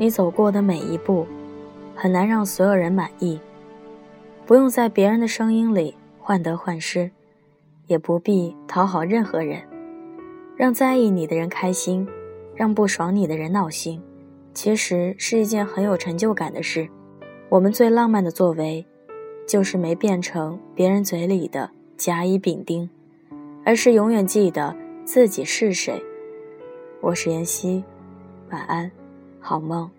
你走过的每一步，很难让所有人满意。不用在别人的声音里患得患失，也不必讨好任何人。让在意你的人开心，让不爽你的人闹心，其实是一件很有成就感的事。我们最浪漫的作为，就是没变成别人嘴里的甲乙丙丁，而是永远记得自己是谁。我是妍希，晚安。好梦。